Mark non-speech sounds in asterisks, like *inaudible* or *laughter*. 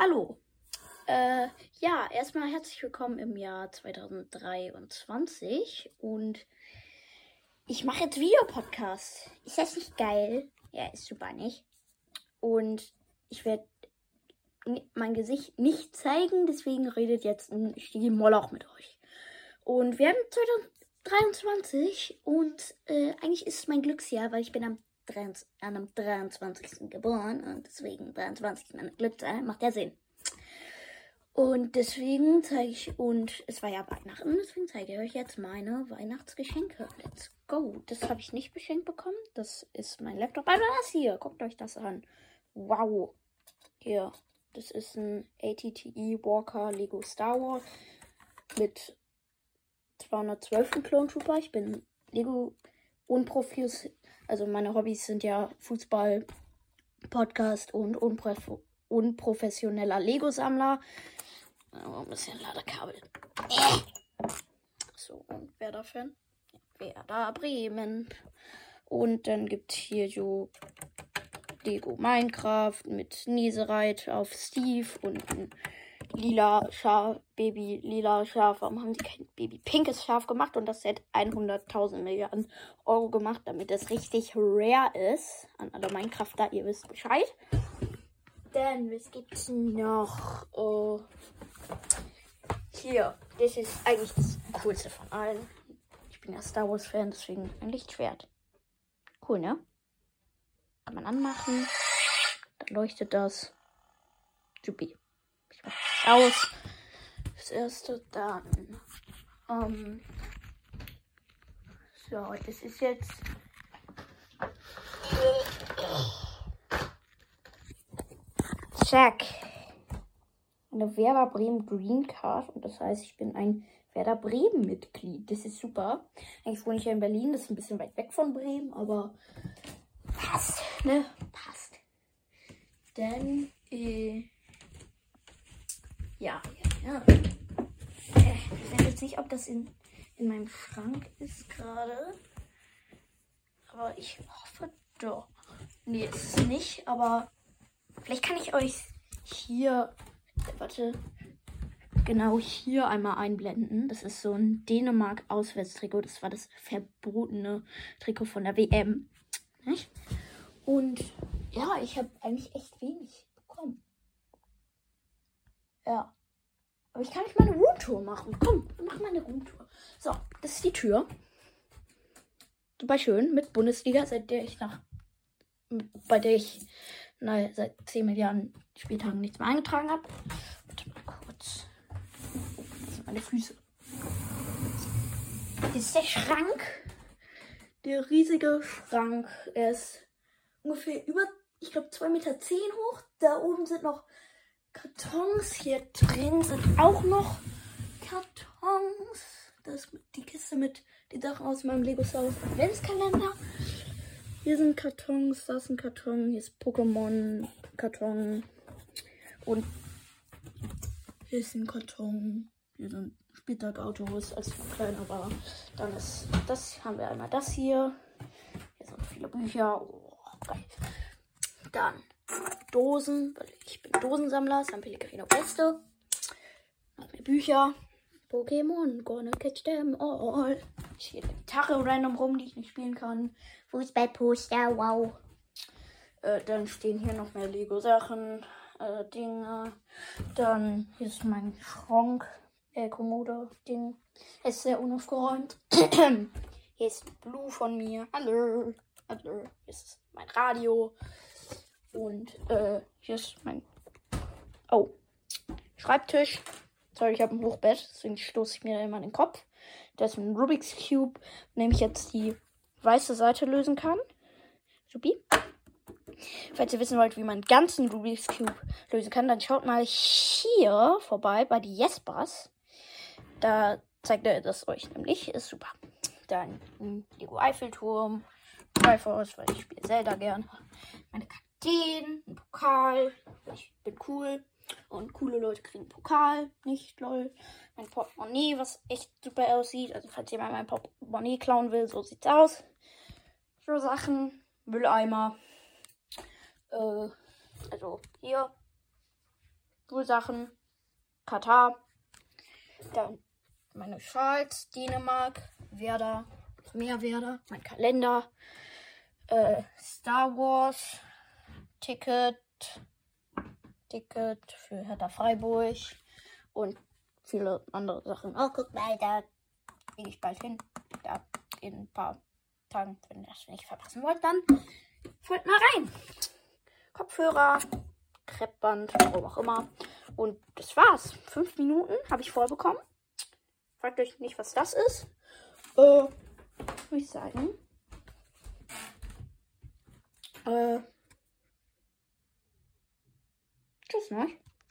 Hallo. Äh, ja, erstmal herzlich willkommen im Jahr 2023 und ich mache jetzt Videopodcast. Ist das nicht geil? Ja, ist super, nicht? Und ich werde mein Gesicht nicht zeigen, deswegen redet jetzt ein Stigi Moloch mit euch. Und wir haben 2023 und äh, eigentlich ist es mein Glücksjahr, weil ich bin am, 23, am 23. geboren und deswegen 23. meine Glückszahl, macht ja Sinn. Und deswegen zeige ich, und es war ja Weihnachten, deswegen zeige ich euch jetzt meine Weihnachtsgeschenke. Let's go. Das habe ich nicht beschenkt bekommen. Das ist mein Laptop. Aber das hier, guckt euch das an. Wow. Hier, das ist ein ATTE Walker Lego Star Wars mit 212. Clone Trooper. Ich bin Lego Unprofis. Also meine Hobbys sind ja Fußball, Podcast und unpro unprofessioneller Lego-Sammler. Oh, ein bisschen Ladekabel. So, und Werder-Fan? Werder Bremen. Und dann gibt es hier so Lego Minecraft mit Niesereit auf Steve und ein lila Schaf, Baby lila Schaf. Warum haben die kein Baby pinkes Schaf gemacht und das hat 100.000 Milliarden Euro gemacht, damit es richtig rare ist? An alle Minecrafter, ihr wisst Bescheid. Dann, was gibt's noch? Oh. Hier, das ist eigentlich das coolste von allen. Ich bin ja Star Wars Fan, deswegen ein Lichtschwert. Cool, ne? Kann man anmachen. Dann leuchtet das. Supi. Ich mach das aus. Das erste dann. Ähm, so, das ist jetzt. Zack eine Werder Bremen Green Card und das heißt, ich bin ein Werder Bremen Mitglied. Das ist super. Eigentlich wohne ich ja in Berlin, das ist ein bisschen weit weg von Bremen, aber passt, ne? Passt. Dann, äh, ja, ja, ja. Äh, ich weiß jetzt nicht, ob das in, in meinem Schrank ist gerade. Aber ich hoffe doch. Nee, ist es nicht, aber vielleicht kann ich euch hier warte, genau hier einmal einblenden. Das ist so ein Dänemark-Auswärtstrikot. Das war das verbotene Trikot von der WM. Nicht? Und ja, ich habe eigentlich echt wenig bekommen. Ja. Aber ich kann nicht eine Roomtour machen. Komm, mach mal eine Roomtour. So, das ist die Tür. Super schön mit Bundesliga, seit der ich nach. bei der ich na, seit 10 Milliarden Spieltagen nichts mehr eingetragen habe. Warte mal kurz. Das sind meine Füße. Das ist der Schrank. Der riesige Schrank. Er ist ungefähr über, ich glaube, 2,10 Meter zehn hoch. Da oben sind noch Kartons. Hier drin sind auch noch Kartons. Das ist die Kiste mit den Sachen aus meinem Lego Star Adventskalender. Hier sind Kartons, da ist ein Karton, hier ist Pokémon-Karton. Und hier ist ein Karton. Hier sind Spieltagautos als kleiner war. Dann ist das, haben wir einmal das hier. Hier sind viele Bücher. Oh. Dann Dosen, weil ich bin Dosensammler, San Pellegrino Beste. Noch mehr Bücher. Pokémon, gonna catch them all. Ich hier eine Gitarre random rum, die ich nicht spielen kann. Fußballposter, wow. Äh, dann stehen hier noch mehr Lego-Sachen, äh, Dinge. Dann hier ist mein Schrank, äh, Kommode-Ding. Ist sehr unaufgeräumt. *clears throat* hier ist Blue von mir. Hallo. Hallo. Hier ist mein Radio. Und äh, hier ist mein. Oh. Schreibtisch. Sorry, ich habe ein Hochbett, deswegen stoße ich mir immer in den Kopf. Das ist ein Rubik's Cube, nehme ich jetzt die weiße Seite lösen kann. Supi. Falls ihr wissen wollt, wie man ganzen Rubik's Cube lösen kann, dann schaut mal hier vorbei bei die Jespers. Da zeigt er das euch nämlich. Ist super. Dann Lego Eiffelturm. Triforce, weil ich spiele Zelda gern. Meine Kakteen, ein Pokal. Ich bin cool. Und coole Leute kriegen Pokal. Nicht lol. Mein Portemonnaie, was echt super aussieht. Also falls jemand mein Portemonnaie klauen will, so sieht's aus. So Sachen. Mülleimer. Äh, also hier. Schulsachen. Katar. Dann meine Schals, Dänemark, Werder, mehr Werder, mein Kalender, äh, Star Wars, Ticket, Ticket für Hertha Freiburg und viele andere Sachen. Oh, guck mal, da gehe ich bald hin. Da in ein paar Tagen, wenn ihr das nicht verpassen wollt, dann folgt mal rein. Kopfhörer, Kreppband, warum auch immer. Und das war's. Fünf Minuten habe ich voll bekommen. Fragt euch nicht, was das ist. Äh, würde ich sagen. Äh, tschüss, ne?